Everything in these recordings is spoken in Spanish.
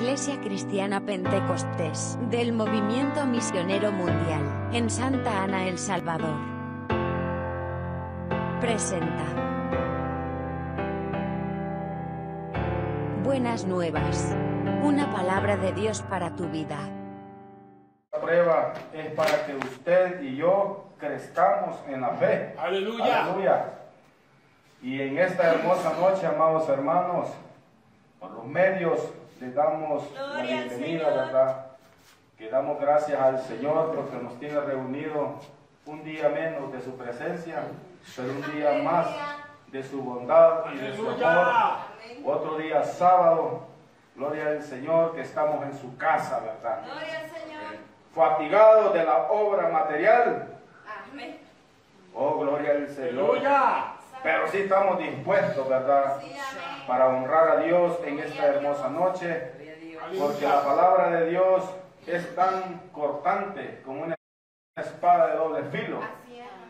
Iglesia Cristiana Pentecostés del Movimiento Misionero Mundial en Santa Ana, El Salvador. Presenta. Buenas nuevas. Una palabra de Dios para tu vida. La prueba es para que usted y yo crezcamos en la fe. Aleluya. Aleluya. Y en esta hermosa noche, amados hermanos, por los medios le damos la bienvenida. ¿verdad? Que damos gracias al Señor porque nos tiene reunido un día menos de su presencia, pero un día más de su bondad y de su amor. Otro día sábado, gloria al Señor que estamos en su casa, ¿verdad? Gloria al Señor. Fatigados de la obra material. Amén. Oh, gloria al Señor. Aleluya. Pero sí estamos dispuestos, ¿verdad? Para honrar a Dios en esta hermosa noche. Porque la palabra de Dios es tan cortante como una espada de doble filo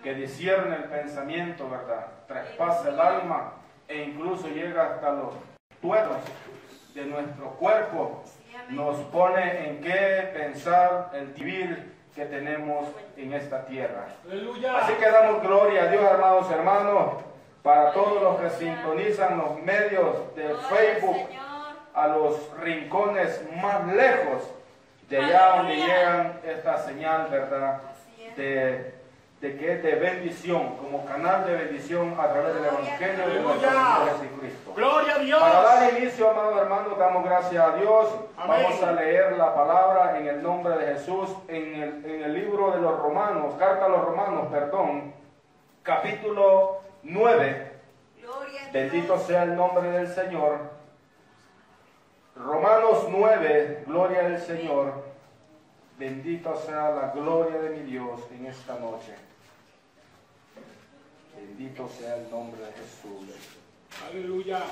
que discierne el pensamiento, ¿verdad? Traspasa el alma e incluso llega hasta los tueros de nuestro cuerpo. Nos pone en qué pensar el vivir que tenemos en esta tierra. Así que damos gloria a Dios, hermanos, hermanos, para todos los que sintonizan los medios de Facebook a los rincones más lejos de allá donde llegan esta señal, ¿verdad? De, de que es de bendición, como canal de bendición a través del Evangelio de nuestro. Señor Jesucristo. Gloria a Dios. Para dar inicio, amados hermanos, damos gracias a Dios. Amén. Vamos a leer la palabra en el nombre de Jesús en el, en el libro de los Romanos, carta a los Romanos, perdón, capítulo 9. Gloria a Dios. Bendito sea el nombre del Señor. Romanos 9, gloria al Señor. Bendito sea la gloria de mi Dios en esta noche. Bendito sea el nombre de Jesús. Aleluya.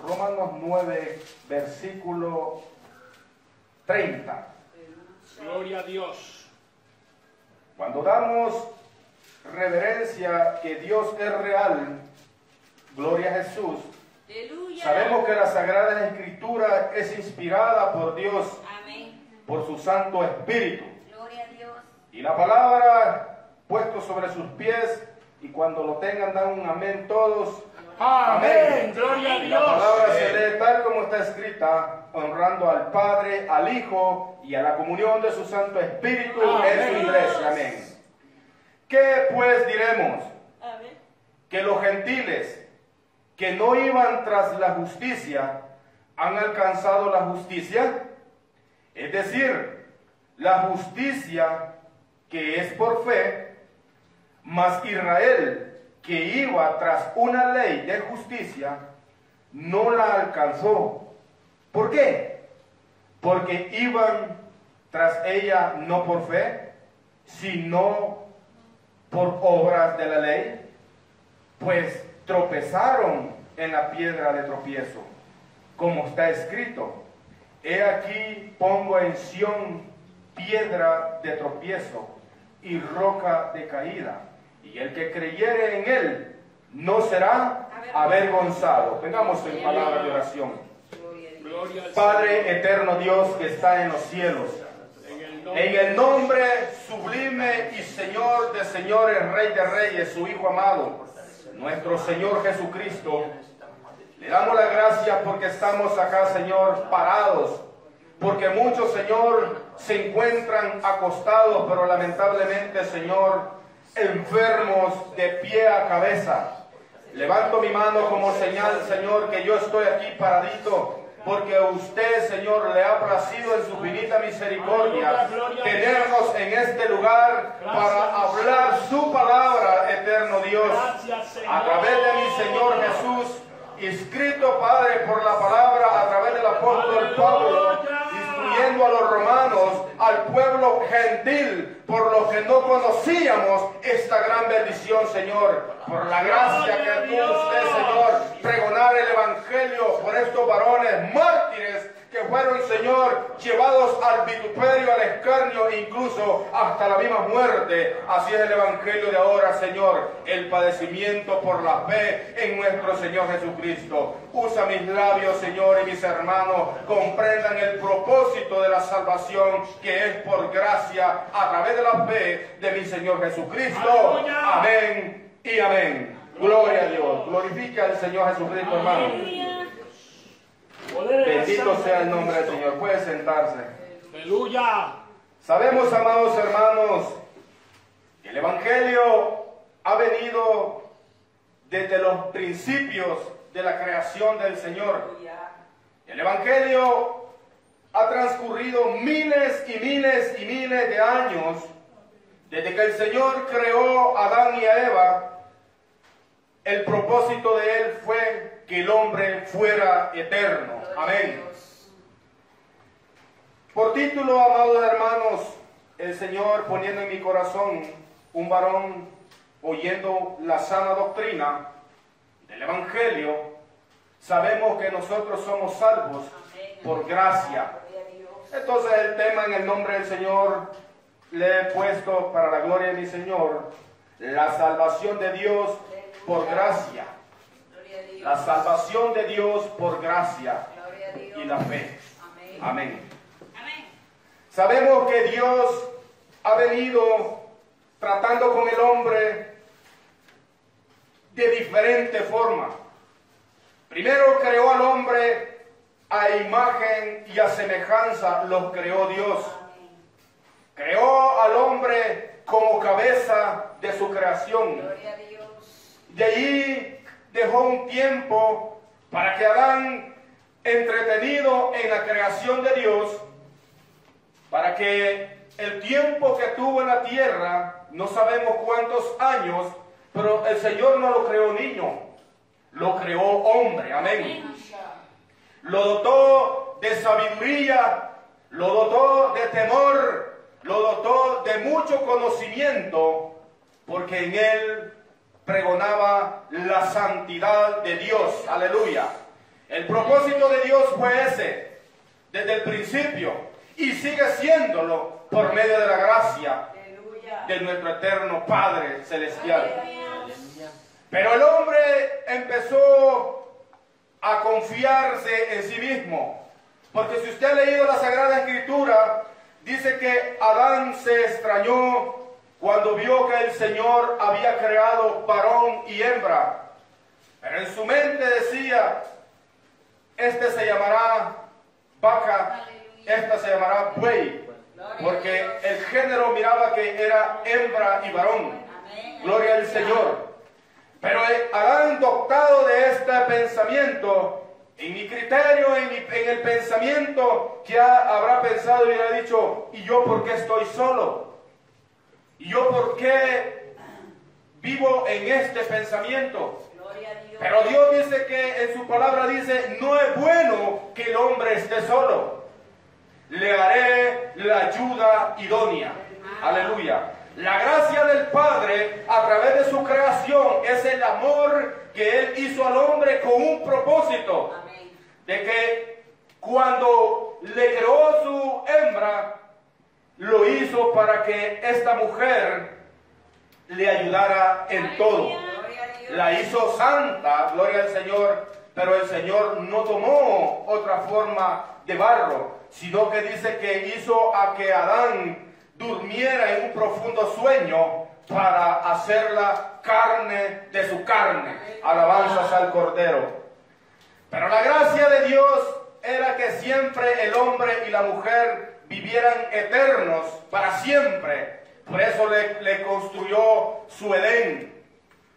Romanos 9, versículo 30. Gloria a Dios. Cuando damos reverencia que Dios es real, gloria a Jesús, Aleluya. sabemos que la Sagrada Escritura es inspirada por Dios, Amén. por su Santo Espíritu. Gloria a Dios. Y la palabra puesto sobre sus pies, y cuando lo tengan dan un amén todos. Amén. Gloria a La palabra se Dios. lee tal como está escrita, honrando al Padre, al Hijo y a la comunión de su Santo Espíritu en su iglesia. Amén. ¿Qué pues diremos? Amén. Que los gentiles que no iban tras la justicia han alcanzado la justicia. Es decir, la justicia que es por fe, mas Israel que iba tras una ley de justicia, no la alcanzó. ¿Por qué? Porque iban tras ella no por fe, sino por obras de la ley, pues tropezaron en la piedra de tropiezo, como está escrito, he aquí pongo en Sión piedra de tropiezo y roca de caída, y el que creyere en él no será avergonzado. Tengamos en palabra de oración. Padre eterno Dios que está en los cielos. En el nombre sublime y Señor de señores, Rey de reyes, su Hijo amado, nuestro Señor Jesucristo, le damos las gracias porque estamos acá, Señor, parados. Porque muchos, Señor, se encuentran acostados, pero lamentablemente, Señor, enfermos de pie a cabeza. Levanto mi mano como señal, Señor, que yo estoy aquí paradito, porque a usted, Señor, le ha placido en su finita misericordia tenernos en este lugar para hablar su palabra, eterno Dios, a través de mi Señor Jesús, escrito, Padre, por la palabra, a través del apóstol Pablo, instruyendo a los romanos, al pueblo gentil, por lo que no conocíamos esta gran bendición, Señor, por la gracia que tuvo usted, Señor, pregonar el Evangelio por estos varones mártires que fueron, Señor, llevados al vituperio, al escarnio, incluso hasta la misma muerte. Así es el Evangelio de ahora, Señor, el padecimiento por la fe en nuestro Señor Jesucristo. Usa mis labios, Señor, y mis hermanos comprendan el propósito de la salvación que es por gracia a través de la fe de mi Señor Jesucristo. Amén y amén. Gloria a Dios. Glorifica al Señor Jesucristo, hermano. Bendito sea el nombre del Señor. Puede sentarse. Aleluya. Sabemos, amados hermanos, que el Evangelio ha venido desde los principios de la creación del Señor. El Evangelio ha transcurrido miles y miles y miles de años desde que el Señor creó a Adán y a Eva. El propósito de él fue que el hombre fuera eterno. Amén. Por título, amados hermanos, el Señor poniendo en mi corazón un varón oyendo la sana doctrina del Evangelio, sabemos que nosotros somos salvos por gracia. Entonces el tema en el nombre del Señor le he puesto para la gloria de mi Señor, la salvación de Dios por gracia. La salvación de Dios por gracia y la fe. Amén. Sabemos que Dios ha venido tratando con el hombre de diferente forma. Primero creó al hombre a imagen y a semejanza, los creó Dios. Creó al hombre como cabeza de su creación. De allí dejó un tiempo para que Adán, entretenido en la creación de Dios, para que el tiempo que tuvo en la tierra, no sabemos cuántos años, pero el Señor no lo creó niño, lo creó hombre, amén. Lo dotó de sabiduría, lo dotó de temor, lo dotó de mucho conocimiento, porque en él pregonaba la santidad de Dios. Aleluya. El propósito de Dios fue ese, desde el principio, y sigue siéndolo por medio de la gracia de nuestro eterno Padre Celestial. Pero el hombre empezó a confiarse en sí mismo, porque si usted ha leído la Sagrada Escritura, dice que Adán se extrañó cuando vio que el Señor había creado varón y hembra. Pero en su mente decía, este se llamará vaca, esta se llamará buey, porque el género miraba que era hembra y varón. Gloria al Señor. Pero Adán dotado de este pensamiento, en mi criterio, en, en el pensamiento, ya habrá pensado y ha dicho, ¿y yo por qué estoy solo? ¿Y yo por qué vivo en este pensamiento? Pero Dios dice que en su palabra dice, no es bueno que el hombre esté solo. Le haré la ayuda idónea. Aleluya. La gracia del Padre a través de su creación es el amor que Él hizo al hombre con un propósito. De que cuando le creó su hembra, lo hizo para que esta mujer le ayudara en todo. La hizo santa, gloria al Señor, pero el Señor no tomó otra forma de barro, sino que dice que hizo a que Adán durmiera en un profundo sueño para hacerla carne de su carne. Alabanzas al Cordero. Pero la gracia de Dios era que siempre el hombre y la mujer vivieran eternos para siempre. Por eso le, construyó su Edén,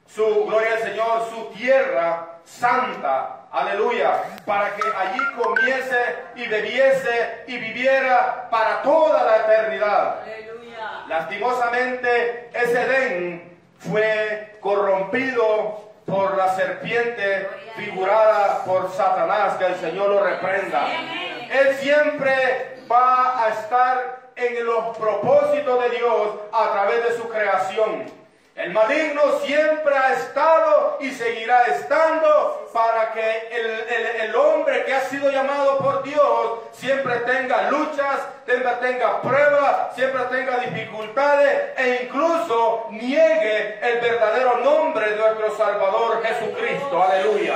su gloria al Señor, su tierra santa. Aleluya. Para que allí comiese y bebiese y viviera para toda la eternidad. Aleluya. Lastimosamente, ese Edén fue corrompido por la serpiente figurada por Satanás, que el Señor lo reprenda. Él siempre va a estar en los propósitos de Dios a través de su creación. El maligno siempre ha estado y seguirá estando para que el, el- hombre que ha sido llamado por Dios siempre tenga luchas, siempre tenga pruebas, siempre tenga dificultades e incluso niegue el verdadero nombre de nuestro Salvador Jesucristo. Aleluya.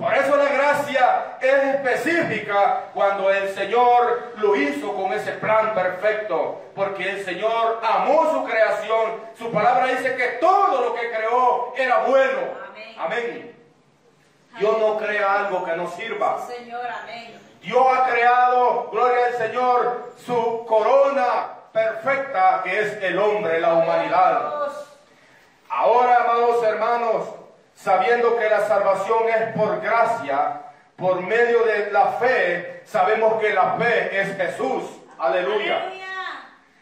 Por eso la gracia es específica cuando el Señor lo hizo con ese plan perfecto. Porque el Señor amó su creación. Su palabra dice que todo lo que creó era bueno. Amén. Amén. Dios no crea algo que no sirva. Señor, amén. Dios ha creado, gloria al Señor, su corona perfecta que es el hombre, la humanidad. Ahora, amados hermanos, sabiendo que la salvación es por gracia, por medio de la fe, sabemos que la fe es Jesús. Aleluya.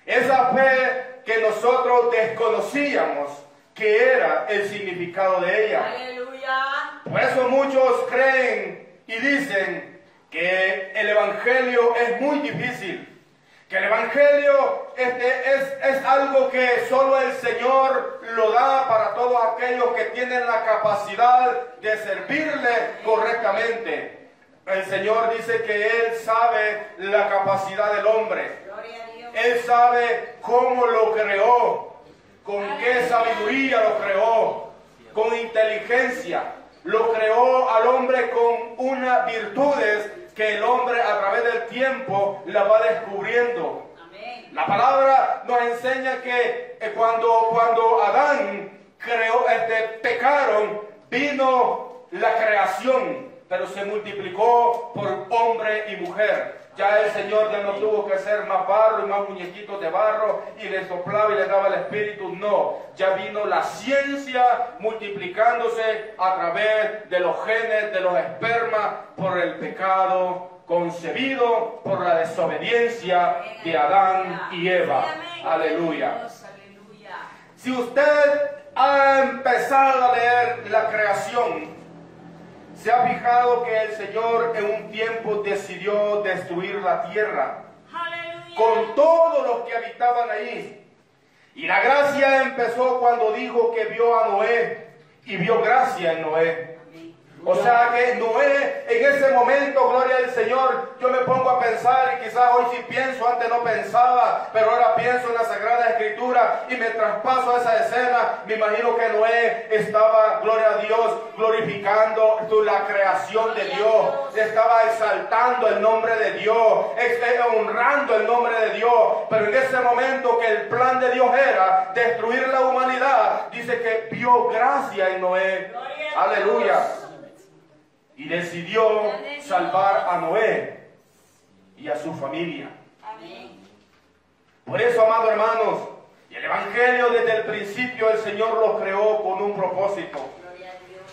Esa fe que nosotros desconocíamos que era el significado de ella. Aleluya. Por eso muchos creen y dicen que el Evangelio es muy difícil. Que el Evangelio este, es, es algo que solo el Señor lo da para todos aquellos que tienen la capacidad de servirle correctamente. El Señor dice que Él sabe la capacidad del hombre. Él sabe cómo lo creó, con qué sabiduría lo creó, con inteligencia. Lo creó al hombre con unas virtudes que el hombre a través del tiempo la va descubriendo. Amén. La palabra nos enseña que eh, cuando, cuando Adán creó, este, pecaron, vino la creación, pero se multiplicó por hombre y mujer. Ya el Señor ya no tuvo que hacer más barro y más muñequitos de barro y le soplaba y le daba el espíritu. No, ya vino la ciencia multiplicándose a través de los genes, de los espermas, por el pecado concebido, por la desobediencia de Adán y Eva. Aleluya. Si usted ha empezado a leer la creación, se ha fijado que el Señor en un tiempo decidió destruir la tierra Aleluya. con todos los que habitaban ahí. Y la gracia empezó cuando dijo que vio a Noé y vio gracia en Noé. O sea que Noé, en ese momento, gloria al Señor, yo me pongo a pensar y quizás hoy sí pienso, antes no pensaba, pero ahora pienso en la Sagrada Escritura y me traspaso a esa escena. Me imagino que Noé estaba, gloria a Dios, glorificando la creación de Dios, estaba exaltando el nombre de Dios, eh, honrando el nombre de Dios. Pero en ese momento que el plan de Dios era destruir la humanidad, dice que vio gracia en Noé. Aleluya. Y decidió salvar a Noé y a su familia. Por eso, amados hermanos, y el Evangelio desde el principio el Señor lo creó con un propósito.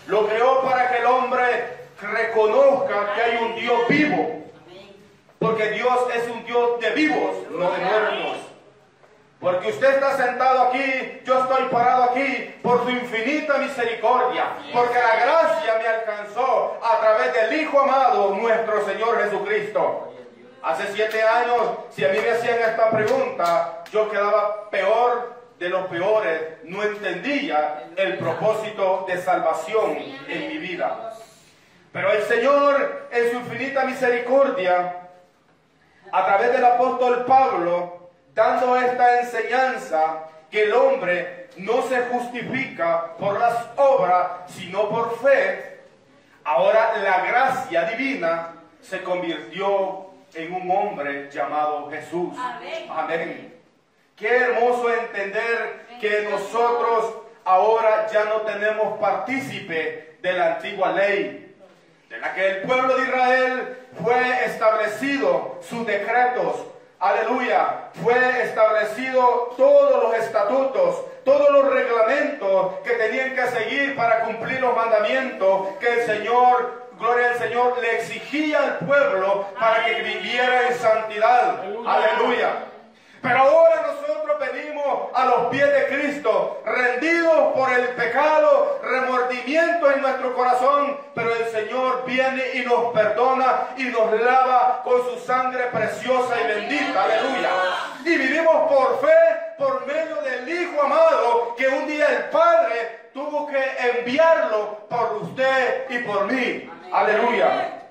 Lo creó para que el hombre reconozca que hay un Dios vivo, porque Dios es un Dios de vivos, no de muertos. Porque usted está sentado aquí, yo estoy parado aquí por su infinita misericordia, porque la gracia me alcanzó a través del Hijo amado, nuestro Señor Jesucristo. Hace siete años, si a mí me hacían esta pregunta, yo quedaba peor de los peores, no entendía el propósito de salvación en mi vida. Pero el Señor, en su infinita misericordia, a través del apóstol Pablo, dando esta enseñanza que el hombre no se justifica por las obras, sino por fe, ahora la gracia divina se convirtió en un hombre llamado Jesús. Amén. Amén. Qué hermoso entender que nosotros ahora ya no tenemos partícipe de la antigua ley, de la que el pueblo de Israel fue establecido sus decretos. Aleluya, fue establecido todos los estatutos, todos los reglamentos que tenían que seguir para cumplir los mandamientos que el Señor, gloria al Señor, le exigía al pueblo para que viviera en santidad. Aleluya. Aleluya. Pero ahora nosotros venimos a los pies de Cristo, rendidos por el pecado, remordimiento en nuestro corazón, pero el Señor viene y nos perdona y nos lava con su sangre preciosa y bendita. Aleluya. Y vivimos por fe, por medio del Hijo amado, que un día el Padre tuvo que enviarlo por usted y por mí. Aleluya.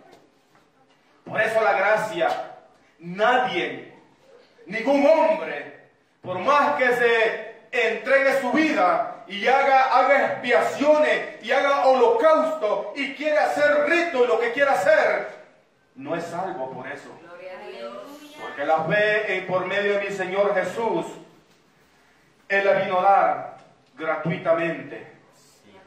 Por eso la gracia, nadie, ningún hombre, por más que se entregue su vida y haga, haga expiaciones y haga holocausto y quiere hacer rito y lo que quiera hacer, no es salvo por eso. Porque la fe en- por medio de mi Señor Jesús, Él la vino a dar gratuitamente.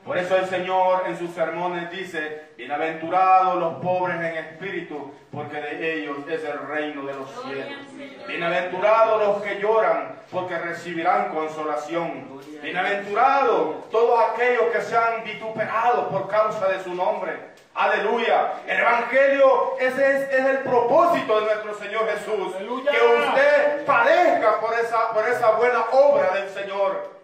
Por eso el Señor en sus sermones dice, bienaventurados los pobres en espíritu, porque de ellos es el reino de los cielos. Bienaventurados los que lloran, porque recibirán consolación. Bienaventurados todos aquellos que sean vituperados por causa de su nombre. Aleluya. El Evangelio, ese es, es el propósito de nuestro Señor Jesús. Aleluya. Que usted padezca por esa, por esa buena obra del Señor.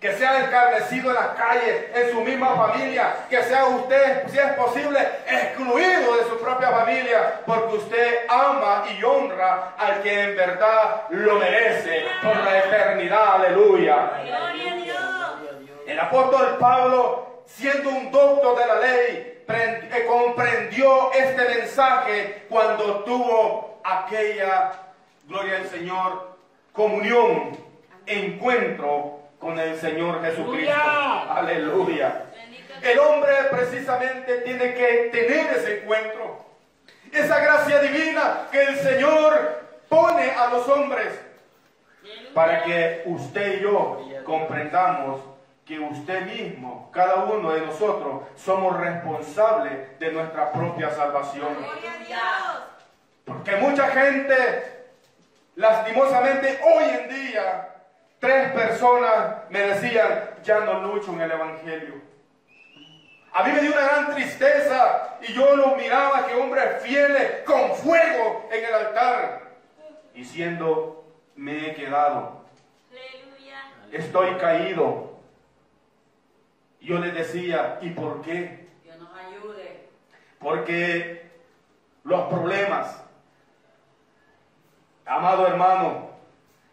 Que sea escarnecido en las calles, en su misma familia. Que sea usted, si es posible, excluido de su propia familia. Porque usted ama y honra al que en verdad lo merece por la eternidad. Aleluya. Gloria a Dios. El apóstol Pablo, siendo un doctor de la ley, eh, comprendió este mensaje cuando tuvo aquella, gloria al Señor, comunión, encuentro con el Señor Jesucristo. Aleluya. El hombre precisamente tiene que tener ese encuentro. Esa gracia divina que el Señor pone a los hombres para que usted y yo comprendamos que usted mismo, cada uno de nosotros, somos responsables de nuestra propia salvación. Gloria a Dios. Porque mucha gente, lastimosamente hoy en día, tres personas me decían, ya no lucho en el Evangelio. A mí me dio una gran tristeza y yo los miraba que hombres fieles con fuego en el altar, diciendo, me he quedado, Aleluya. estoy caído. Yo les decía, ¿y por qué? Dios nos ayude. Porque los problemas, amado hermano,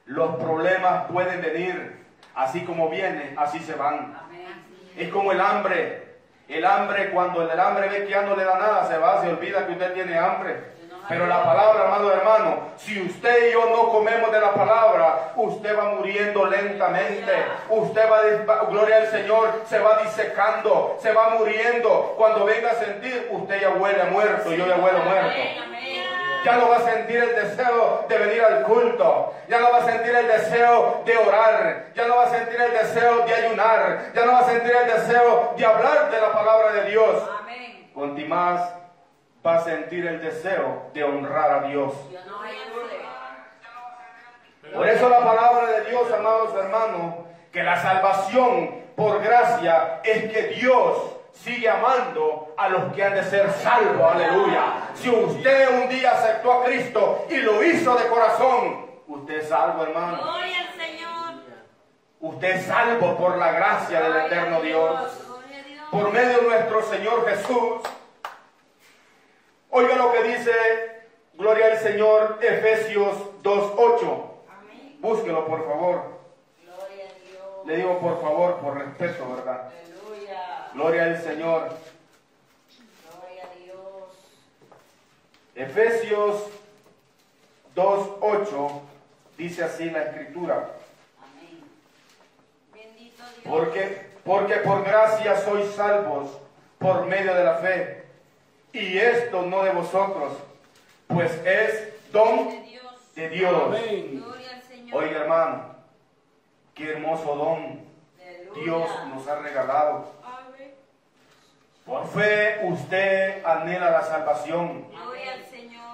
los problemas pueden venir, así como vienen, así se van. Es como el hambre. El hambre, cuando el hambre ve que ya no le da nada, se va, se olvida que usted tiene hambre. Pero la palabra, amado hermano, si usted y yo no comemos de la palabra, usted va muriendo lentamente. Usted va, gloria al Señor, se va disecando, se va muriendo. Cuando venga a sentir, usted ya huele muerto, yo ya huelo muerto. Ya no va a sentir el deseo de venir al culto. Ya no va a sentir el deseo de orar. Ya no va a sentir el deseo de ayunar. Ya no va a sentir el deseo de hablar de la palabra de Dios. Amén. Conti más va a sentir el deseo de honrar a Dios. Por eso la palabra de Dios, amados hermanos, que la salvación por gracia es que Dios sigue amando a los que han de ser salvos. Aleluya. Si usted un día aceptó a Cristo y lo hizo de corazón, usted es salvo, hermano. Gloria al Señor. Usted es salvo por la gracia del eterno Dios. Por medio de nuestro Señor Jesús. Oiga lo que dice, gloria al Señor, Efesios 2.8. Amén. Búsquelo, por favor. Gloria a Dios. Le digo por favor, por respeto, ¿verdad? Gloria al Señor. Gloria a Dios. Efesios 2.8 dice así la escritura. Amén. Bendito Dios. Porque, porque por gracia sois salvos por medio de la fe. Y esto no de vosotros, pues es don De Dios. de Dios. Amén. Gloria al Señor. Oiga hermano, qué hermoso don Aleluya. Dios nos ha regalado. Por fe usted anhela la salvación.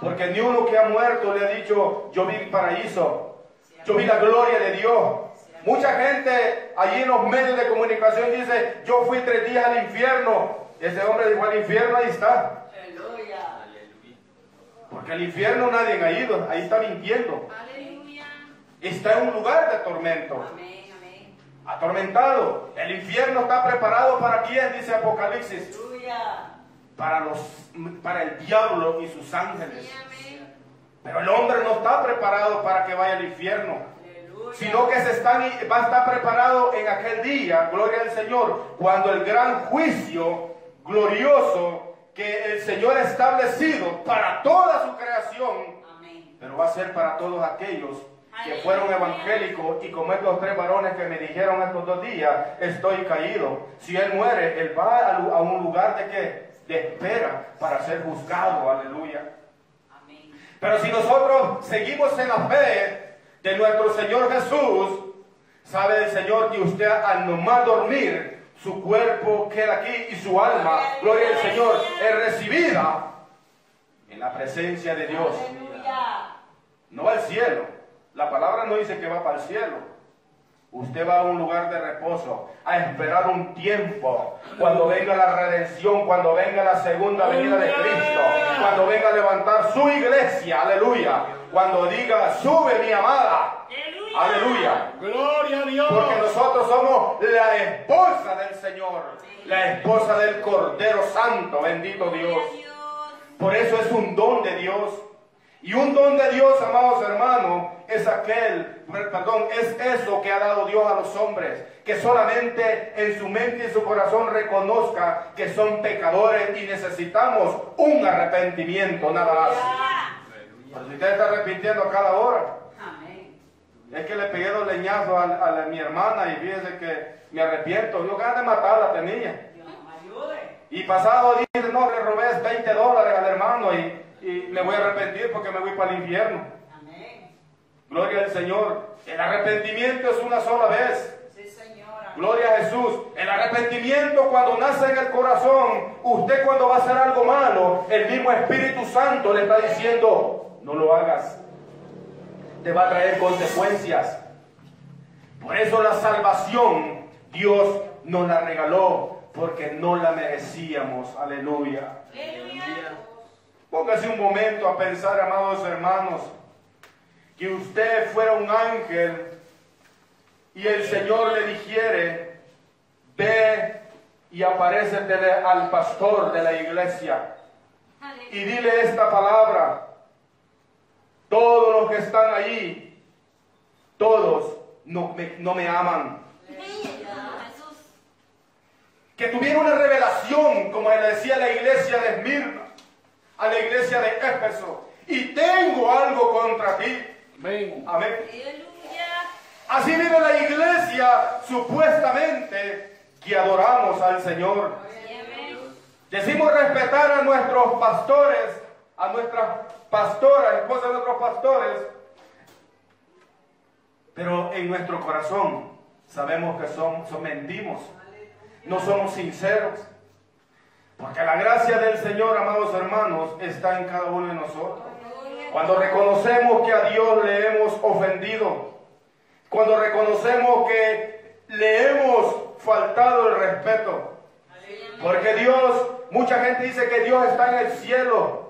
Porque ni uno que ha muerto le ha dicho, yo vi el paraíso, yo vi la gloria de Dios. Mucha gente allí en los medios de comunicación dice, yo fui tres días al infierno. Ese hombre dijo al infierno, ahí está. Porque al infierno nadie ha ido, ahí está mintiendo. Está en un lugar de tormento, Amén. Atormentado. El infierno está preparado para quién, dice Apocalipsis. Para, los, para el diablo y sus ángeles. Pero el hombre no está preparado para que vaya al infierno. Sino que se están, va a estar preparado en aquel día, gloria al Señor, cuando el gran juicio glorioso que el Señor ha establecido para toda su creación, Amén. pero va a ser para todos aquellos que fueron evangélicos y como estos tres varones que me dijeron estos dos días, estoy caído. Si él muere, él va a, un lugar de qué? De espera para ser juzgado, aleluya. Amén. Pero si nosotros seguimos en la fe de nuestro Señor Jesús, sabe el Señor que usted al nomás dormir, su cuerpo queda aquí y su alma, gloria al Señor, es recibida en la presencia de Dios, Aleluya. no al cielo. La palabra no dice que va para el cielo. Usted va a un lugar de reposo, a esperar un tiempo, cuando venga la redención, cuando venga la segunda venida de Cristo, cuando venga a levantar su iglesia, aleluya, cuando diga, sube mi amada, aleluya, Gloria a Dios. porque nosotros somos la esposa del Señor, la esposa del Cordero Santo, bendito Dios. Por eso es un don de Dios. Y un don de Dios, amados hermanos, es aquel, perdón, es eso que ha dado Dios a los hombres, que solamente en su mente y su corazón reconozca que son pecadores y necesitamos un arrepentimiento, nada más. Pero si usted está arrepintiendo a cada hora, es que le pegué dos leñazos a, mi hermana y fíjese que me arrepiento. Yo ganas de matarla tenía. Dios nos ayude. Y pasado dice, no, le robé 20 dólares al hermano y, y me voy a arrepentir porque me voy para el infierno. Gloria al Señor. El arrepentimiento es una sola vez. Gloria a Jesús. El arrepentimiento cuando nace en el corazón, usted cuando va a hacer algo malo, el mismo Espíritu Santo le está diciendo, no lo hagas. Te va a traer consecuencias. Por eso la salvación Dios nos la regaló porque no la merecíamos. Aleluya. Aleluya. Póngase un momento a pensar, amados hermanos, que usted fuera un ángel y el Señor le dijere, ve y aparécetele al pastor de la iglesia y dile esta palabra. Todos los que están allí, todos no me, no me aman. Que tuviera una revelación, como le decía la iglesia de Esmirna, a la iglesia de Éfeso. Y tengo algo contra ti. Amén. Amén. Aleluya. Así vive la iglesia supuestamente que adoramos al Señor. Amén. Decimos respetar a nuestros pastores, a nuestras pastoras, esposas de nuestros pastores, pero en nuestro corazón sabemos que son, son mentimos, no somos sinceros, porque la gracia del Señor, amados hermanos, está en cada uno de nosotros. Cuando reconocemos que a Dios le hemos ofendido, cuando reconocemos que le hemos faltado el respeto, porque Dios, mucha gente dice que Dios está en el cielo.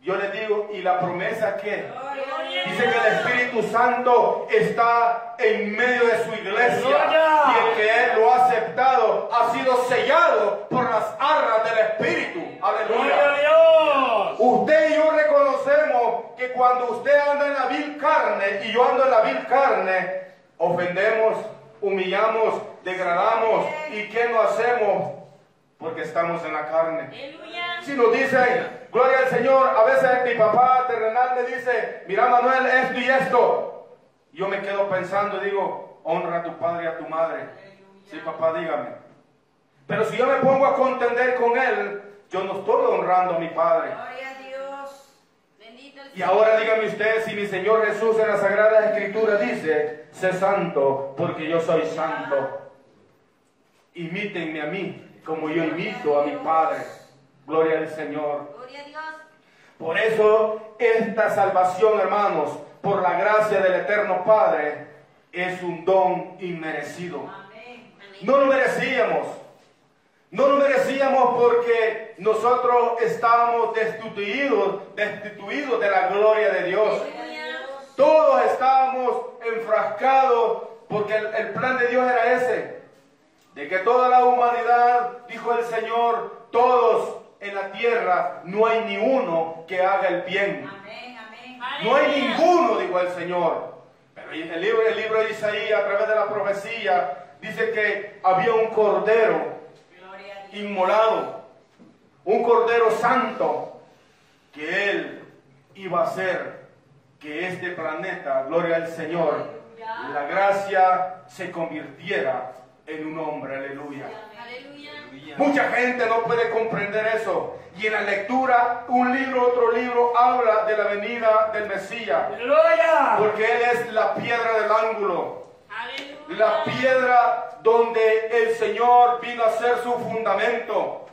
Yo les digo, ¿y la promesa qué? Dice que el Espíritu Santo está en medio de su iglesia y el que Él lo ha aceptado ha sido sellado por las arras del Espíritu. Aleluya. Dios. Usted y yo reconocemos que cuando usted anda en la vil carne y yo ando en la vil carne, ofendemos, humillamos, degradamos. ¿Y qué no hacemos? Porque estamos en la carne. Aleluya. Si nos dicen, gloria al Señor, a veces mi papá terrenal me dice, mira Manuel, esto y esto. Yo me quedo pensando y digo, honra a tu padre y a tu madre. Sí, papá, dígame. Pero si yo me pongo a contender con él, yo no estoy honrando a mi padre. Gloria a Dios. Bendito el Y ahora dígame usted si mi Señor Jesús en la Sagrada Escritura dice, sé santo porque yo soy santo. Imítenme a mí como yo imito a mi Padre. Gloria al Señor. Gloria a Dios. Por eso esta salvación, hermanos, por la gracia del Eterno Padre, es un don inmerecido. Amén. No lo merecíamos. No lo merecíamos porque nosotros estábamos destituidos, destituidos de la gloria de Dios. Todos estábamos enfrascados porque el, el plan de Dios era ese. De que toda la humanidad, dijo el Señor, todos en la tierra, no hay ni uno que haga el bien. Amén. Amén. No hay ninguno, dijo el Señor. Pero El libro, el libro de Isaías, a través de la profecía, dice que había un cordero inmolado, un cordero santo, que él iba a hacer que este planeta, gloria al Señor, la gracia se convirtiera en un hombre, aleluya. Aleluya. Mucha gente no puede comprender eso. Y en la lectura, un libro, otro libro, habla de la venida del Mesías. Aleluya. Porque Él es la piedra del ángulo. Aleluya. La piedra donde el Señor vino a ser su fundamento.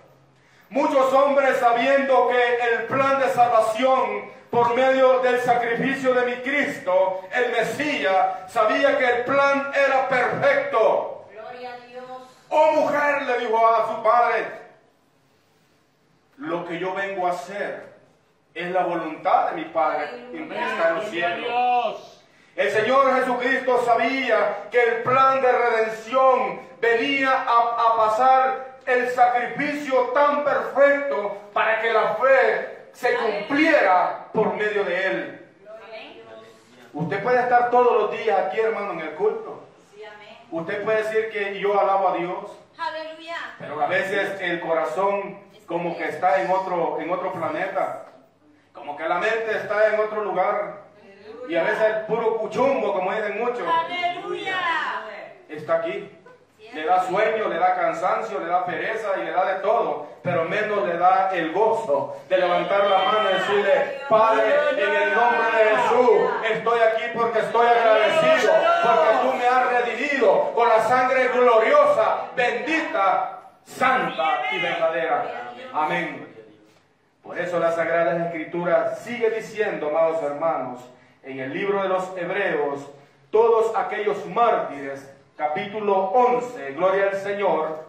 Muchos hombres sabiendo que el plan de salvación por medio del sacrificio de mi Cristo, el Mesías, sabía que el plan era perfecto. Gloria a Dios. Oh mujer, le dijo a su padre, lo que yo vengo a hacer es la voluntad de mi Padre que está en los Gloria a cielos. Dios. El Señor Jesucristo sabía que el plan de redención venía a, a pasar el sacrificio tan perfecto para que la fe se cumpliera por medio de Él. Usted puede estar todos los días aquí, hermano, en el culto. Usted puede decir que yo alabo a Dios, Aleluya. pero a veces el corazón como que está en otro, en otro planeta, como que la mente está en otro lugar. Y a veces el puro cuchumbo, como dicen muchos, está aquí. Le da sueño, le da cansancio, le da pereza y le da de todo, pero menos le da el gozo de levantar la mano y decirle, Padre, en el nombre de Jesús, estoy aquí porque estoy agradecido, porque tú me has redimido con la sangre gloriosa, bendita, santa y verdadera. Amén. Por eso la Sagrada Escritura sigue diciendo, amados hermanos, en el libro de los Hebreos, todos aquellos mártires, capítulo 11, gloria al Señor,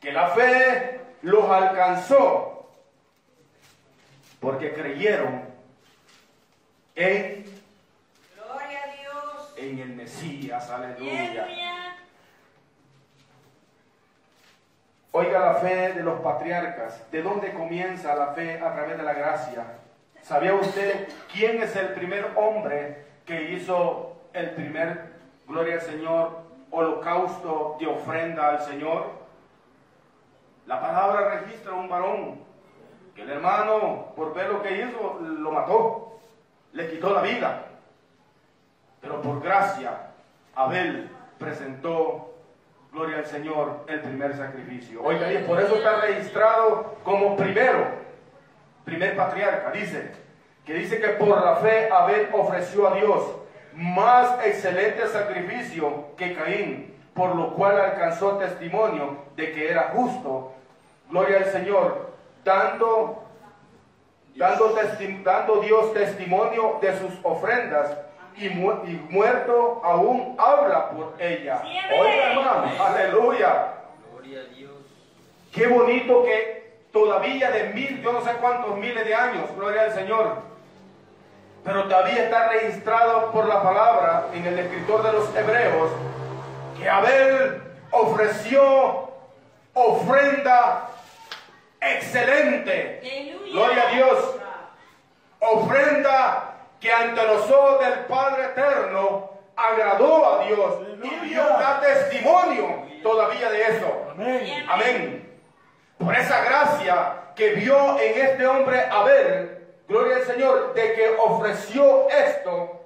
que la fe los alcanzó porque creyeron en, Gloria a Dios. en el Mesías, aleluya. Oiga la fe de los patriarcas. ¿De dónde comienza la fe a través de la gracia? ¿Sabía usted quién es el primer hombre que hizo el primer, gloria al Señor, holocausto de ofrenda al Señor? La palabra registra un varón que el hermano, por ver lo que hizo, lo mató, le quitó la vida. Pero por gracia, Abel presentó Gloria al Señor, el primer sacrificio. Oiga, y por eso está registrado como primero, primer patriarca. Dice que dice que por la fe Abel ofreció a Dios más excelente sacrificio que Caín, por lo cual alcanzó testimonio de que era justo. Gloria al Señor, dando, dando, testi- dando Dios testimonio de sus ofrendas. Y, mu- y muerto aún habla por ella. Oiga, hermano, aleluya. Gloria a Dios. Qué bonito que todavía de mil, yo no sé cuántos miles de años, gloria al Señor, pero todavía está registrado por la palabra en el escritor de los Hebreos que Abel ofreció ofrenda excelente. Aleluya. Gloria a Dios. Ofrenda que ante los ojos del Padre Eterno agradó a Dios y. Dios da testimonio todavía de eso. Amén. Amén. Por esa gracia que vio en este hombre Abel, gloria al Señor, de que ofreció esto,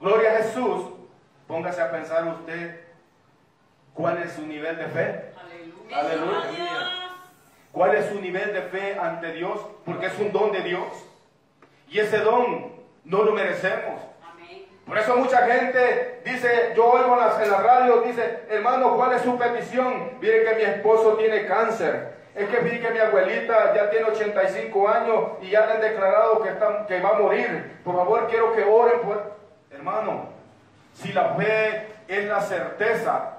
gloria a Jesús, póngase a pensar usted cuál es su nivel de fe. Aleluya. Aleluya. ¿Cuál es su nivel de fe ante Dios? Porque es un don de Dios. Y ese don no lo merecemos. Por eso mucha gente dice, yo oigo en las, en la radio, dice, hermano, ¿cuál es su petición? Mire que mi esposo tiene cáncer. Es que vi que mi abuelita ya tiene 85 años y ya le han declarado que, está- que va a morir. Por favor, quiero que oren por... Hermano, si la fe es la certeza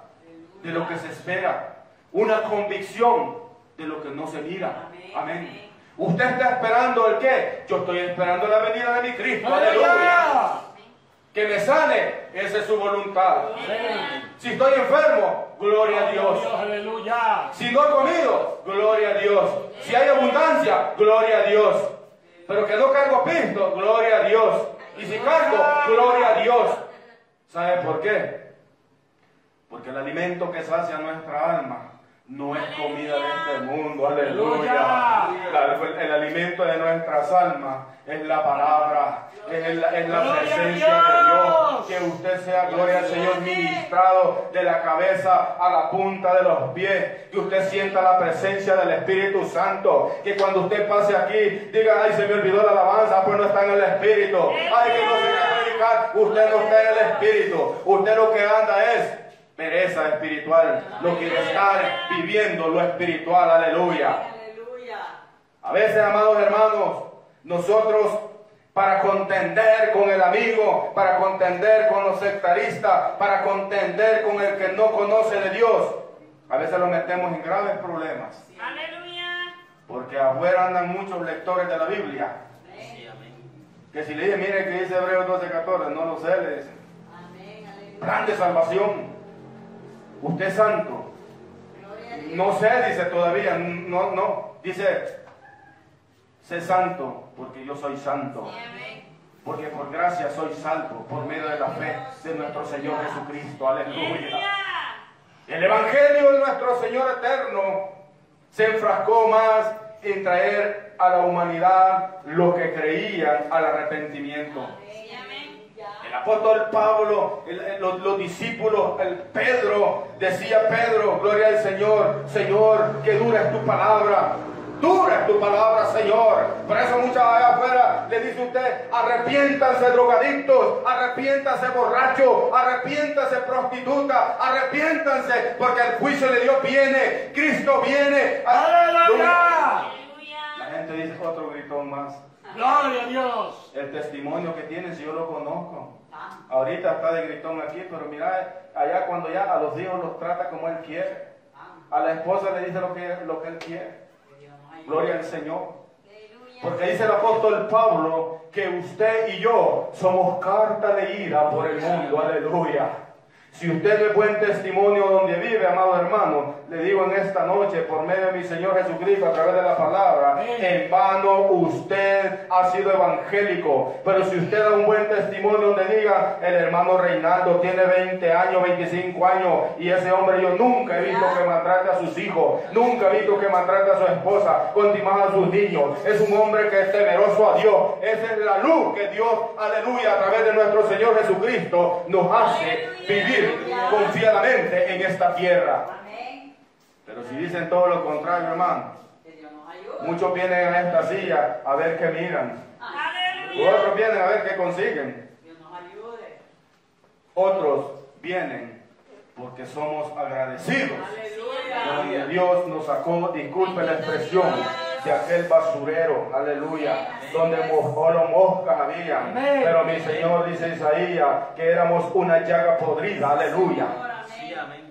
de lo que se espera, una convicción de lo que no se mira. Amén. Amén. ¿Usted está esperando el qué? Yo estoy esperando la venida de mi Cristo. Aleluya. Que me sane, esa es su voluntad. Amén. Si estoy enfermo, gloria a Dios. Aleluya. Si no he comido, gloria a Dios. Si hay abundancia, gloria a Dios. Pero que no cargo pisto, gloria a Dios. Y si canto, gloria a Dios. ¿Sabe por qué? Porque el alimento que sacia nuestra alma no es comida de este mundo, aleluya. La- el alimento de nuestras almas es la palabra, es la, es presencia de Dios. Dios. Que usted sea, gloria al Señor, ministrado de la cabeza a la punta de los pies. Que usted sienta la presencia del Espíritu Santo. Que cuando usted pase aquí, diga, ay, se me olvidó la alabanza, pues no está en el Espíritu. Ay, que no se va a predicar, usted no está en el Espíritu. Usted lo que anda es pereza espiritual, lo que estar viviendo lo espiritual, aleluya. Aleluya. A veces, amados hermanos, nosotros para contender con el amigo, para contender con los sectaristas, para contender con el que no conoce de Dios, a veces lo metemos en graves problemas. Aleluya. Porque afuera andan muchos lectores de la Biblia. Que si le dije, mire que dice Hebreos 12:14, no lo sé, le dicen. Amén. Aleluya. Plan de salvación. Usted es santo. No sé, dice todavía, no, no, dice, sé santo porque yo soy santo, porque por gracia soy salvo por medio de la fe de nuestro Señor Jesucristo, aleluya. El Evangelio de nuestro Señor eterno se enfrascó más en traer a la humanidad lo que creían al arrepentimiento. El apóstol Pablo, el- el- los, los discípulos, el Pedro, decía Pedro, gloria al Señor, Señor, que dura es tu palabra. Dura es tu palabra, Señor. Por eso muchas allá afuera le dice usted, arrepiéntanse drogadictos, arrepiéntanse borrachos, arrepiéntanse prostituta, arrepiéntanse, porque el juicio de Dios viene, Cristo viene. Aleluya. La gente dice otro gritón más. Gloria a Dios. El testimonio que tiene, si yo lo conozco. Ah, Ahorita está de gritón aquí, pero mira, allá cuando ya a los hijos los trata como él quiere. A la esposa le dice lo que, lo que él quiere. Gloria al Señor. Porque dice el apóstol Pablo que usted y yo somos carta de ira por el mundo. Aleluya. Si usted es buen testimonio donde vive, amado hermano, le digo en esta noche, por medio de mi Señor Jesucristo, a través de la palabra, en vano usted ha sido evangélico. Pero si usted da un buen testimonio donde diga, el hermano Reinaldo tiene 20 años, 25 años, y ese hombre yo nunca he visto que maltrate a sus hijos, nunca he visto que maltrate a su esposa, contimada a sus niños. Es un hombre que es temeroso a Dios. Esa es la luz que Dios, aleluya, a través de nuestro Señor Jesucristo, nos hace vivir confiadamente en esta tierra. Pero si dicen todo lo contrario, hermano, muchos vienen a esta silla a ver qué miran. Aleluya. Otros vienen a ver qué consiguen. Dios nos ayude. Otros vienen porque somos agradecidos. Donde Aleluya. Dios nos sacó, disculpe la expresión, de aquel basurero, aleluya, donde solo moscas había. Pero mi Señor dice Isaías que éramos una llaga podrida, aleluya.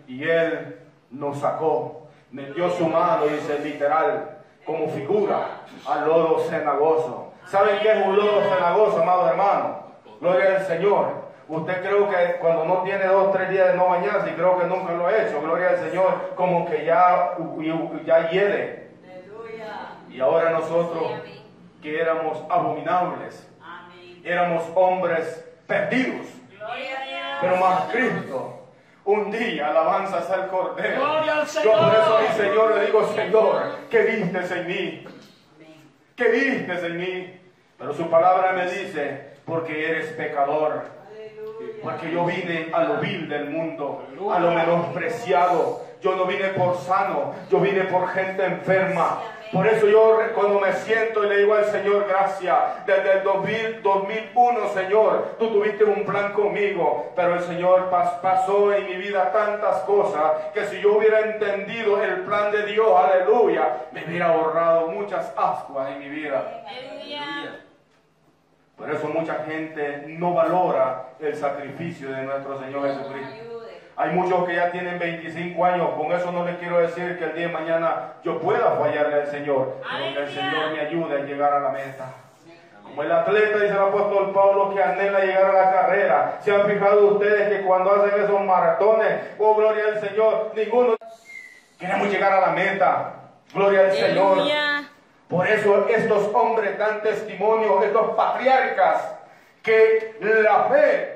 Y Él nos sacó, metió su mano, dice literal, como figura al lodo cenagoso. ¿Saben qué es un lodo cenagoso, amado hermano? Gloria al Señor. Usted creo que cuando no tiene dos, tres días de no bañarse, y creo que nunca lo ha hecho, gloria al Señor, como que ya, ya. Aleluya. Y ahora nosotros, que éramos abominables, éramos hombres perdidos, pero más Cristo. Un día alabanzas al Cordero. Gloria al Yo por eso a mi Señor. Le digo, Señor, ¿qué vistes en mí? ¿Qué vistes en mí? Pero su palabra me dice, porque eres pecador. Porque yo vine a lo vil del mundo, a lo menospreciado. Yo no vine por sano, yo vine por gente enferma. Por eso yo cuando me siento y le digo al Señor, gracias, desde el 2000, 2001, Señor, tú tuviste un plan conmigo, pero el Señor pas- pasó en mi vida tantas cosas que si yo hubiera entendido el plan de Dios, aleluya, me hubiera ahorrado muchas ascuas en mi vida. Aleluya. Por eso mucha gente no valora el sacrificio de nuestro Señor Jesucristo. Hay muchos que ya tienen 25 años, con eso no les quiero decir que el día de mañana yo pueda fallarle al Señor, pero que el Señor me ayude a llegar a la meta. Como el atleta, dice el apóstol Pablo, que anhela llegar a la carrera. ¿Se han fijado ustedes que cuando hacen esos maratones, oh gloria al Señor, ninguno queremos llegar a la meta? Gloria al Señor. Por eso estos hombres dan testimonio, estos patriarcas que la fe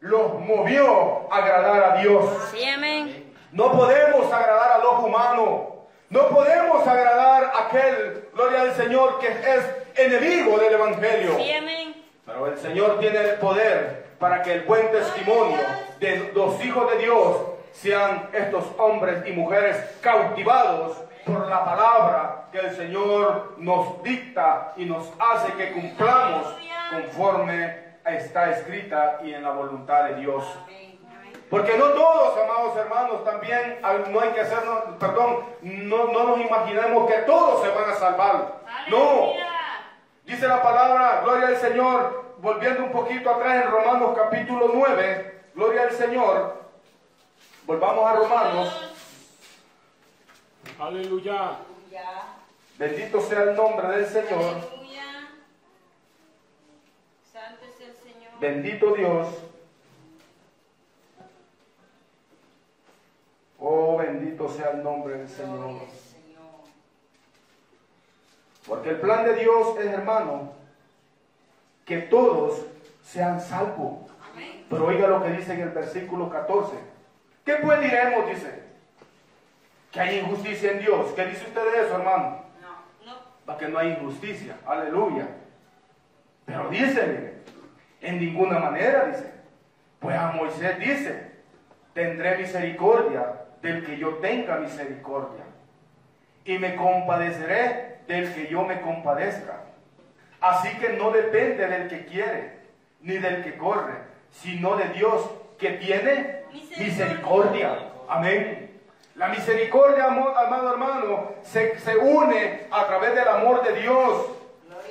los movió a agradar a Dios. Sí, amén. No podemos agradar al ojo humano. No podemos agradar a aquel, gloria al Señor, que es enemigo del Evangelio. Sí, amén. Pero el Señor tiene el poder para que el buen testimonio de los hijos de Dios sean estos hombres y mujeres cautivados por la palabra que el Señor nos dicta y nos hace que cumplamos conforme está escrita y en la voluntad de Dios. Porque no todos, amados hermanos, también no hay que hacernos, perdón, no, no nos imaginemos que todos se van a salvar. No, Dice la palabra, gloria al Señor, volviendo un poquito atrás en Romanos capítulo 9, gloria al Señor. Volvamos a Romanos, Aleluya. bendito sea el nombre del Señor, Aleluya. Santo es el Señor. Bendito Dios. Oh, bendito sea el nombre del Señor. Porque el plan de Dios es, hermano, que todos sean salvos. Pero oiga lo que dice en el versículo 14. ¿Qué pues diremos? Dice. Que hay injusticia en Dios. ¿Qué dice usted de eso, hermano? No, no. Para que no hay injusticia. Aleluya. Pero dice, en ninguna manera, dice. Pues a Moisés dice, tendré misericordia del que yo tenga misericordia. Y me compadeceré del que yo me compadezca. Así que no depende del que quiere, ni del que corre, sino de Dios que tiene Misericordia. misericordia. Amén. La misericordia, amado hermano, se, se une a través del amor de Dios.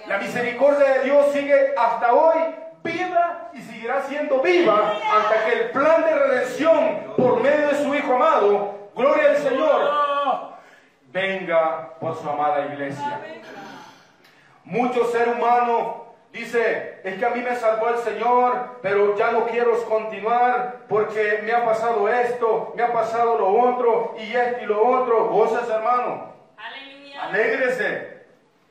La misericordia de Dios sigue hasta hoy viva y seguirá siendo viva hasta que el plan de redención por medio de su Hijo amado, gloria al Señor, venga por su amada iglesia. Muchos seres humanos dice, es que a mí me salvó el Señor, pero ya no quiero continuar porque me ha pasado esto, me ha pasado lo otro y esto y lo otro. Goces, hermano. Aleluya. Alégrese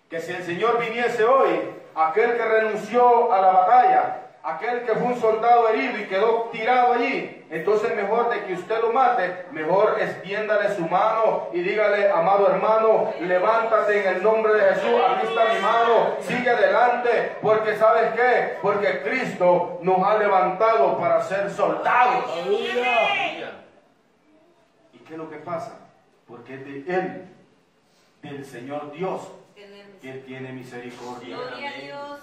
que si el Señor viniese hoy, aquel que renunció a la batalla, aquel que fue un soldado herido y quedó tirado allí, entonces mejor de que usted lo mate, mejor extiéndale su mano y dígale, amado hermano, levántate en el nombre de Jesús, aquí está mi mano, sigue adelante, porque sabes qué, porque Cristo nos ha levantado para ser soldados. ¿Y qué es lo que pasa? Porque es de Él, del Señor Dios, que Él tiene misericordia. Gloria a Dios.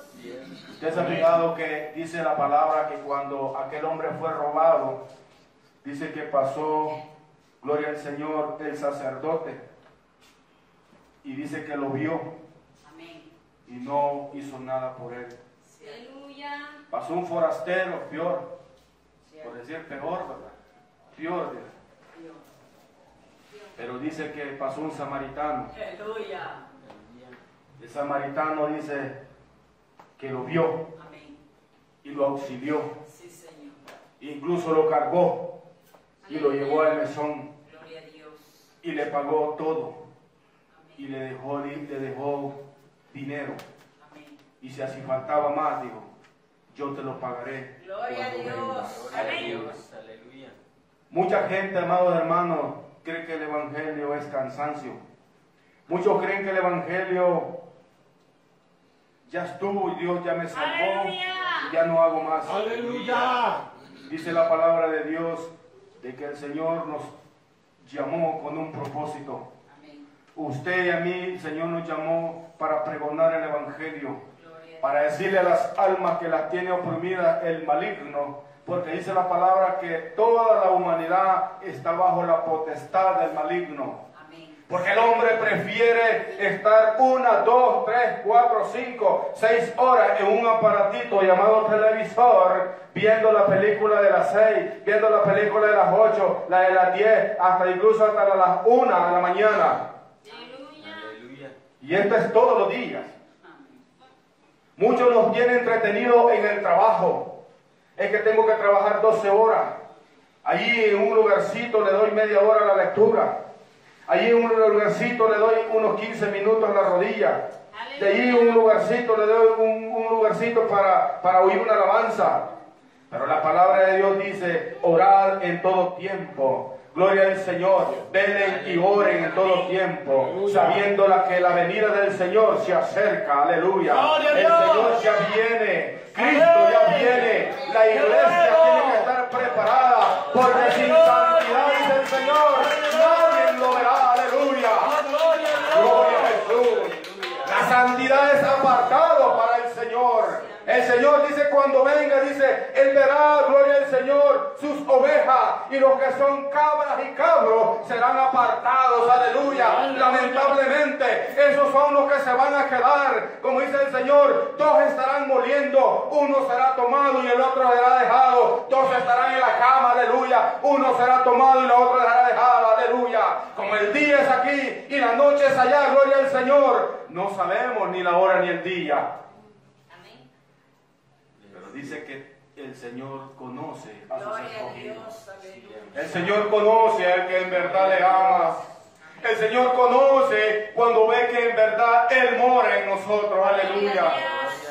Usted se ha fijado que dice la palabra que cuando aquel hombre fue robado, dice que pasó, gloria al Señor, el sacerdote, y dice que lo vio Amén. y no hizo nada por él. Aleluya. Pasó un forastero, peor, por decir peor, ¿verdad? Peor, pero dice que pasó un samaritano. Aleluya. El samaritano dice que lo vio Amén. y lo auxilió. Sí, Señor. Incluso lo cargó y lo llevó al mesón Gloria a Dios. y le pagó todo y le dejó, li- le dejó dinero. Amén. Y si así faltaba más, dijo, yo te lo pagaré. Gloria a Dios. vengas". Amén. Aleluya. Mucha gente, amados hermanos, cree que el Evangelio es cansancio. Muchos creen que el Evangelio ya estuvo y Dios ya me salvó Aleluya. y ya no hago más. Aleluya. Dice la palabra de Dios de que el Señor nos llamó con un propósito. Amén. Usted y a mí, el Señor nos llamó para pregonar el Evangelio, Gloria para decirle a las almas que las tiene oprimidas el maligno, porque dice la palabra que toda la humanidad está bajo la potestad del maligno. Porque el hombre prefiere estar una, dos, tres, cuatro, cinco, seis horas en un aparatito llamado televisor, viendo la película de las seis, viendo la película de las ocho, la de las diez, hasta incluso hasta las una de la mañana. Aleluya. Y esto es todos los días. Muchos nos tienen entretenidos en el trabajo. Es que tengo que trabajar 12 horas. Allí en un lugarcito le doy media hora a la lectura. Allí en un lugarcito le doy unos 15 minutos a la rodilla. De allí un lugarcito le doy un, un lugarcito para, para oír una alabanza. Pero la palabra de Dios dice, orad en todo tiempo. Gloria al Señor, velen y oren en todo tiempo, sabiendo la que la venida del Señor se acerca, aleluya. El. Señor ya viene, Cristo ya viene, la iglesia tiene que estar preparada, porque sin santidad, dice el Señor, nadie lo verá, aleluya. Gloria a Jesús. La santidad es. El Señor dice cuando venga, dice, Él verá, gloria al Señor, sus ovejas y los que son cabras y cabros serán apartados, aleluya. Lamentablemente, esos son los que se van a quedar, como dice el Señor, dos estarán moliendo, uno será tomado y el otro será dejado, dos estarán en la cama, aleluya, uno será tomado y el otro será dejado, aleluya. Como el día es aquí y la noche es allá, gloria al Señor, no sabemos ni la hora ni el día. Dice que el Señor conoce a sus a escogidos. El Señor conoce al que en verdad le ama. El Señor conoce cuando ve que en verdad Él mora en nosotros. Aleluya.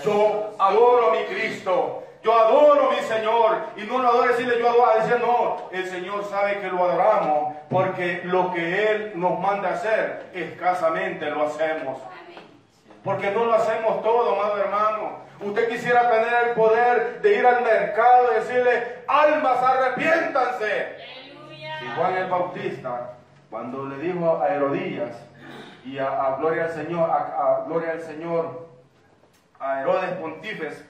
Yo adoro a mi Cristo. Yo adoro a mi Señor. Y no lo adoro decirle yo adoro. Decir no. El Señor sabe que lo adoramos. Porque lo que Él nos manda hacer, escasamente lo hacemos. Porque no lo hacemos todo, amado hermano. Usted quisiera tener el poder de ir al mercado y decirle, almas, arrepiéntanse. Aleluya. Y Juan el Bautista, cuando le dijo a Herodías y a, a Gloria al Señor, a, a Gloria al Señor, a Herodes Pontífes,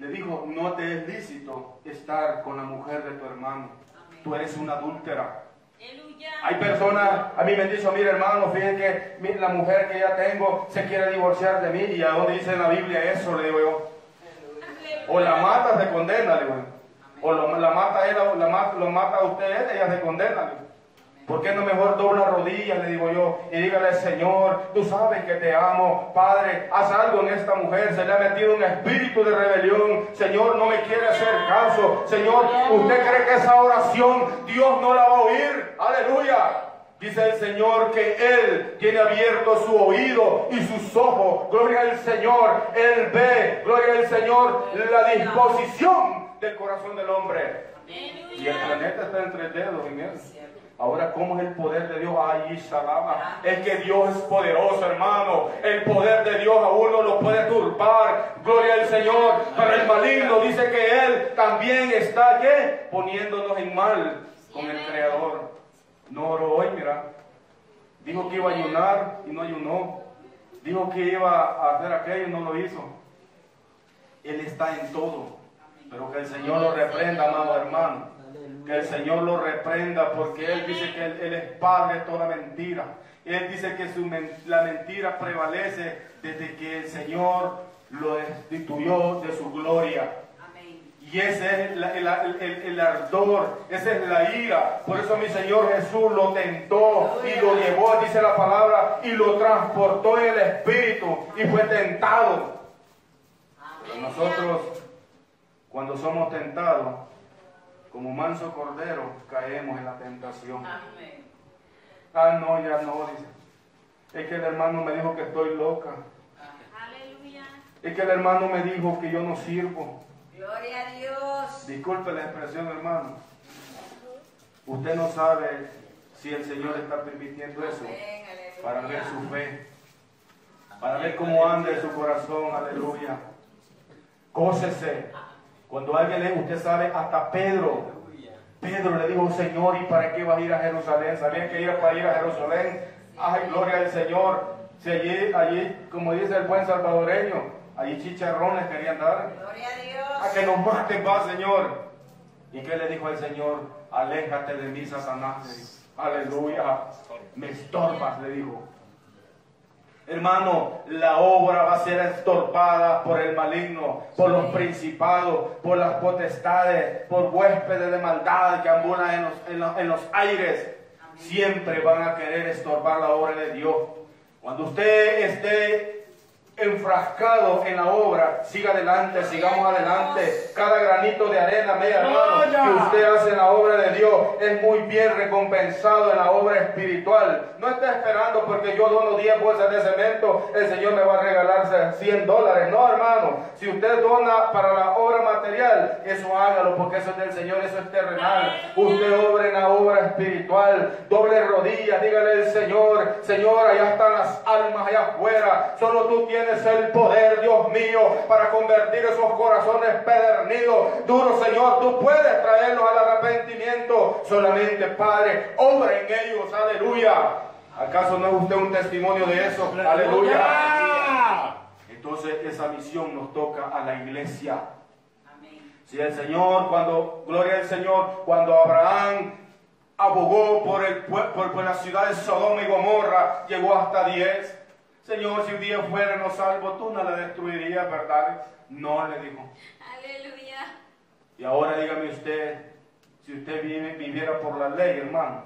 le dijo, no te es lícito estar con la mujer de tu hermano. Tú eres una adúltera. Hay personas, a mí me han dicho, mire hermano, fíjense que la mujer que ya tengo se quiere divorciar de mí. ¿Y a dónde dice en la Biblia eso? Le digo yo. O la mata, se condena, le digo. O lo- la mata él, la lo mata a usted, ella se condena. le digo. ¿Por qué no mejor dobla rodillas, le digo yo, y dígale, Señor, tú sabes que te amo, Padre, haz algo en esta mujer, se le ha metido un espíritu de rebelión, Señor, no me quiere hacer caso, Señor, ¿usted cree que esa oración Dios no la va a oír? Aleluya. Dice el Señor que Él tiene abierto su oído y sus ojos. Gloria al Señor. Él ve, gloria al Señor, la disposición del corazón del hombre. Y el planeta está entre dedos en él. Ahora, ¿cómo es el poder de Dios? Ay, Shalama. Es que Dios es poderoso, hermano. El poder de Dios a uno lo puede turbar. Gloria al Señor. Pero el maligno dice que Él también está, ¿qué? Poniéndonos en mal con el Creador. No oró hoy, mira. Dijo que iba a ayunar y no ayunó. Dijo que iba a hacer aquello y no lo hizo. Él está en todo. Pero que el Señor lo reprenda, amado hermano. Que el Señor lo reprenda porque Él dice que Él, Él es padre de toda mentira. Él dice que su men- la mentira prevalece desde que el Señor lo destituyó de su gloria. Y ese es el- el ardor, esa es la ira. Por eso mi Señor Jesús lo tentó y lo llevó, dice la palabra, y lo transportó en el Espíritu y fue tentado. Pero nosotros, cuando somos tentados, como manso cordero, caemos en la tentación. Amén. Ah, no, ya no, dice. Es que el hermano me dijo que estoy loca. Aleluya. Es que el hermano me dijo que yo no sirvo. Gloria a Dios. Disculpe la expresión, hermano. Usted no sabe si el Señor está permitiendo eso Amén. Para ver su fe, para ver cómo anda en su corazón, aleluya. Gócese. Cuando alguien le, usted sabe, hasta Pedro, Pedro le dijo, Señor, ¿y para qué vas a ir a Jerusalén? ¿Sabían que iba para ir a Jerusalén? Ay, gloria al Señor. Si allí, allí, como dice el buen salvadoreño, allí chicharrones querían dar. Gloria a A Dios. que nos maten, va, Señor. ¿Y qué le dijo el Señor? Aléjate de mí, Satanás. Aleluya. Me estorbas, le dijo. Hermano, la obra va a ser estorpada por el maligno, por los principados, por las potestades, por huéspedes de maldad que ambulan en los, en los- en los aires. Siempre van a querer estorbar la obra de Dios. Cuando usted esté enfrascado en la obra, siga adelante, sigamos adelante. Cada granito de arena, mi hermano, que usted hace en la obra de Dios es muy bien recompensado en la obra espiritual. No está esperando porque yo dono 10 bolsas de cemento, el Señor me va a regalar 100 dólares. No, hermano. Si usted dona para la obra material, eso hágalo porque eso es del Señor, eso es terrenal. Usted obra en la obra espiritual. Doble rodilla, dígale al Señor, Señor, allá están las almas allá afuera. Solo tú tienes el poder, Dios mío, para convertir esos corazones pedernidos. Duro, Señor, tú puedes traerlos al arrepentimiento. Solamente, Padre, obra en ellos. Aleluya. ¿Acaso no es usted un testimonio de eso? Aleluya. Entonces esa misión nos toca a la iglesia. Si el Señor, cuando, gloria al Señor, cuando Abraham abogó por, el, por, por la ciudad de Sodoma y Gomorra, llegó hasta 10. Señor, si un día fuera no salvo, tú no la destruirías, ¿verdad? No, le dijo. Aleluya. Y ahora dígame usted, si usted vive- viviera por la ley, hermano,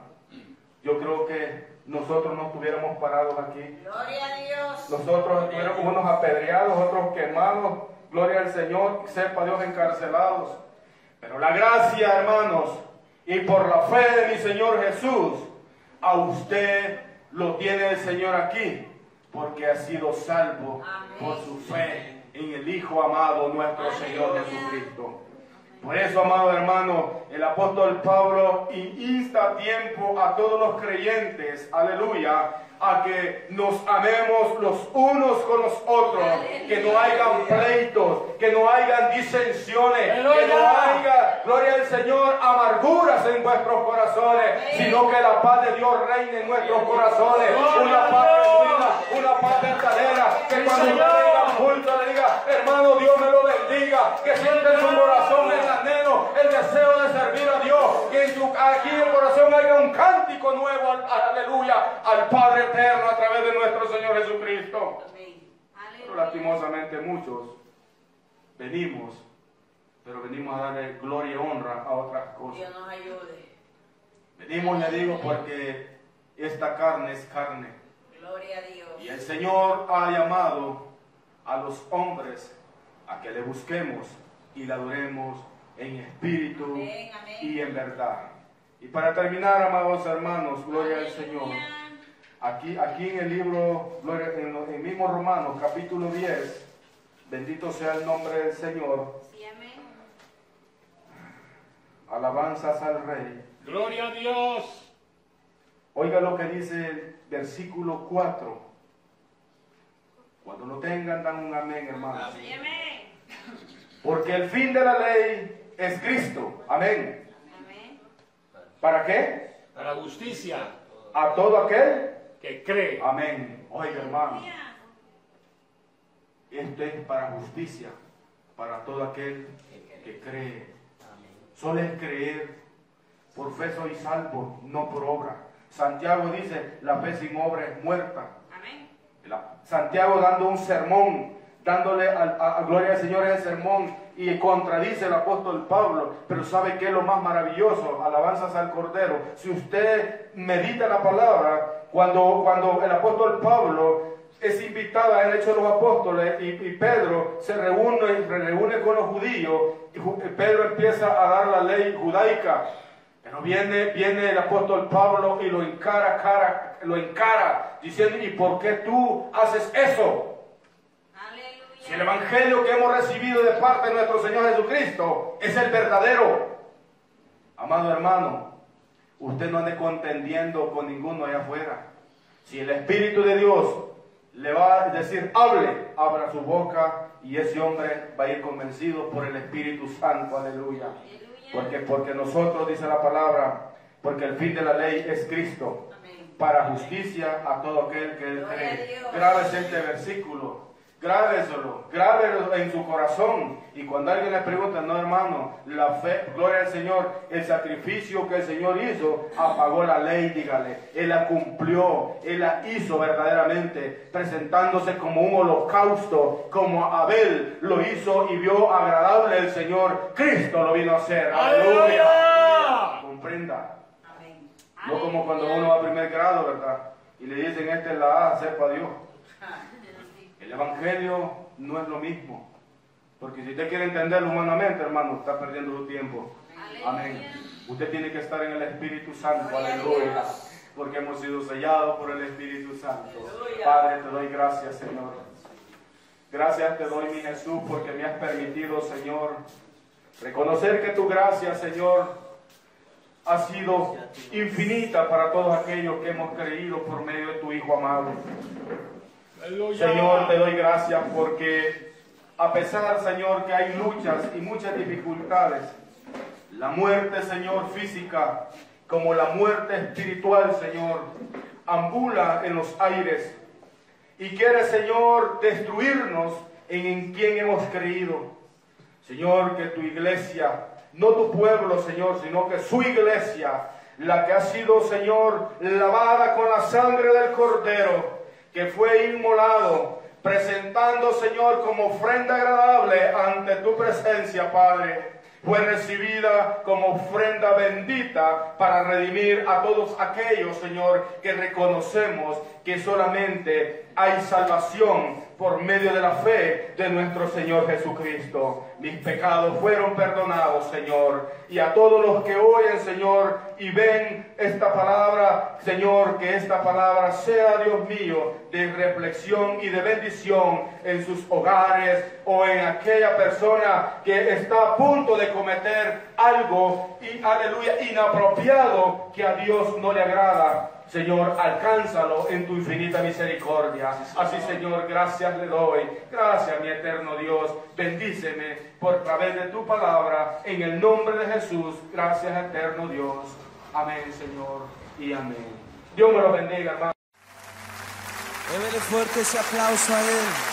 yo creo que nosotros no estuviéramos parados aquí. Gloria a Dios. Nosotros estuvieron unos apedreados, otros quemados, gloria al Señor, sepa Dios encarcelados. Pero la gracia, hermanos, y por la fe de mi Señor Jesús, a usted lo tiene el Señor aquí, porque ha sido salvo Amén. por su fe en el Hijo amado, nuestro Señor. Jesucristo. Por eso, amado hermano, el apóstol Pablo insta a tiempo a todos los creyentes, aleluya, a que nos amemos los unos con los otros, que no hayan pleitos, que no hayan disensiones, que no haya, gloria al Señor, amarguras en vuestros corazones, sino que la paz de Dios reine en nuestros corazones, una paz genuina, una paz verdadera, que cuando venga culto le diga, hermano, Dios me lo bendiga, que sienta en su corazón el anhelo, el deseo de servir a Dios, que en su, aquí en el corazón haya un cántico nuevo, al- aleluya, al Padre eterno a través de nuestro Señor Jesucristo. Pero lastimosamente muchos venimos, pero venimos a darle gloria y honra a otras cosas. Dios nos ayude. Venimos, le digo, porque esta carne es carne. Gloria a Dios. Y el Señor ha llamado a los hombres a que le busquemos y le adoremos en espíritu Amén, amén. y en verdad. Y para terminar, amados hermanos, gloria al Señor. Aquí, aquí en el libro, en el mismo Romanos, capítulo 10, bendito sea el nombre del Señor, Sí, amén. alabanzas al Rey. Gloria a Dios. Oiga lo que dice el versículo 4. Cuando lo tengan, dan un amén, hermanos. Sí, amén. Porque el fin de la ley es Cristo. Amén. Amén. ¿Para qué? Para justicia A todo aquel. Que cree. Amén. Oiga, hermano. Esto es para justicia. Para todo aquel que cree. Solo es creer. Por fe soy salvo, no por obra. Santiago dice, la fe sin obra es muerta. Amén. Santiago dando un sermón, dándole a gloria al Señor el sermón y contradice el apóstol Pablo, pero ¿sabe qué es lo más maravilloso? Alabanzas al Cordero. Si usted medita la palabra, cuando, cuando el apóstol Pablo es invitado al hecho de los apóstoles y, y Pedro se reúne, se reúne con los judíos y Pedro empieza a dar la ley judaica. Pero viene, viene el apóstol Pablo y lo encara, cara, lo encara, diciendo, ¿y por qué tú haces eso? Aleluya. Si el evangelio que hemos recibido de parte de nuestro Señor Jesucristo es el verdadero. Amado hermano, usted no ande contendiendo con ninguno allá afuera. Si el Espíritu de Dios le va a decir, hable, abra su boca y ese hombre va a ir convencido por el Espíritu Santo. Aleluya. Porque, porque nosotros, dice la palabra, porque el fin de la ley es Cristo, Amén. para justicia a todo aquel que él cree. Grábese este versículo, grábeselo, grábelo en su corazón. Y cuando alguien le pregunta, no hermano, la fe, gloria al Señor, el sacrificio que el Señor hizo, apagó la ley, dígale. Él la cumplió, Él la hizo verdaderamente, presentándose como un holocausto, como Abel lo hizo y vio agradable el Señor. Cristo lo vino a hacer. Aleluya. ¡Aleluya! Comprenda. Amén. No como cuando uno va a primer grado, ¿verdad? Y le dicen, esta es la A, sepa Dios. El Evangelio no es lo mismo. Porque si usted quiere entenderlo humanamente, hermano, está perdiendo su tiempo. Amén. Usted tiene que estar en el Espíritu Santo. Aleluya. Porque hemos sido sellados por el Espíritu Santo. Padre, te doy gracias, Señor. Gracias te doy, mi Jesús, porque me has permitido, Señor, reconocer que tu gracia, Señor, ha sido infinita para todos aquellos que hemos creído por medio de tu Hijo amado. Aleluya. Señor, te doy gracias porque a pesar, Señor, que hay luchas y muchas dificultades, la muerte, Señor, física, como la muerte espiritual, Señor, ambula en los aires y quiere, Señor, destruirnos en, en quien hemos creído. Señor, que tu iglesia, no tu pueblo, Señor, sino que su iglesia, la que ha sido, Señor, lavada con la sangre del Cordero, que fue inmolado, presentando, Señor, como ofrenda agradable ante tu presencia, Padre fue recibida como ofrenda bendita para redimir a todos aquellos, Señor, que reconocemos que solamente hay salvación por medio de la fe de nuestro Señor Jesucristo. Mis pecados fueron perdonados, Señor. Y a todos los que oyen, Señor, y ven esta palabra, Señor, que esta palabra sea, Dios mío, de reflexión y de bendición en sus hogares o en aquella persona que está a punto de cometer algo, y aleluya, inapropiado que a Dios no le agrada. Señor, alcánzalo en tu infinita misericordia. Así, Señor, gracias le doy. Gracias, mi eterno Dios. Bendíceme por través de tu palabra. En el nombre de Jesús. Gracias, eterno Dios. Amén, Señor. Y amén. Dios me lo bendiga, hermano. Débele fuerte ese aplauso a Él.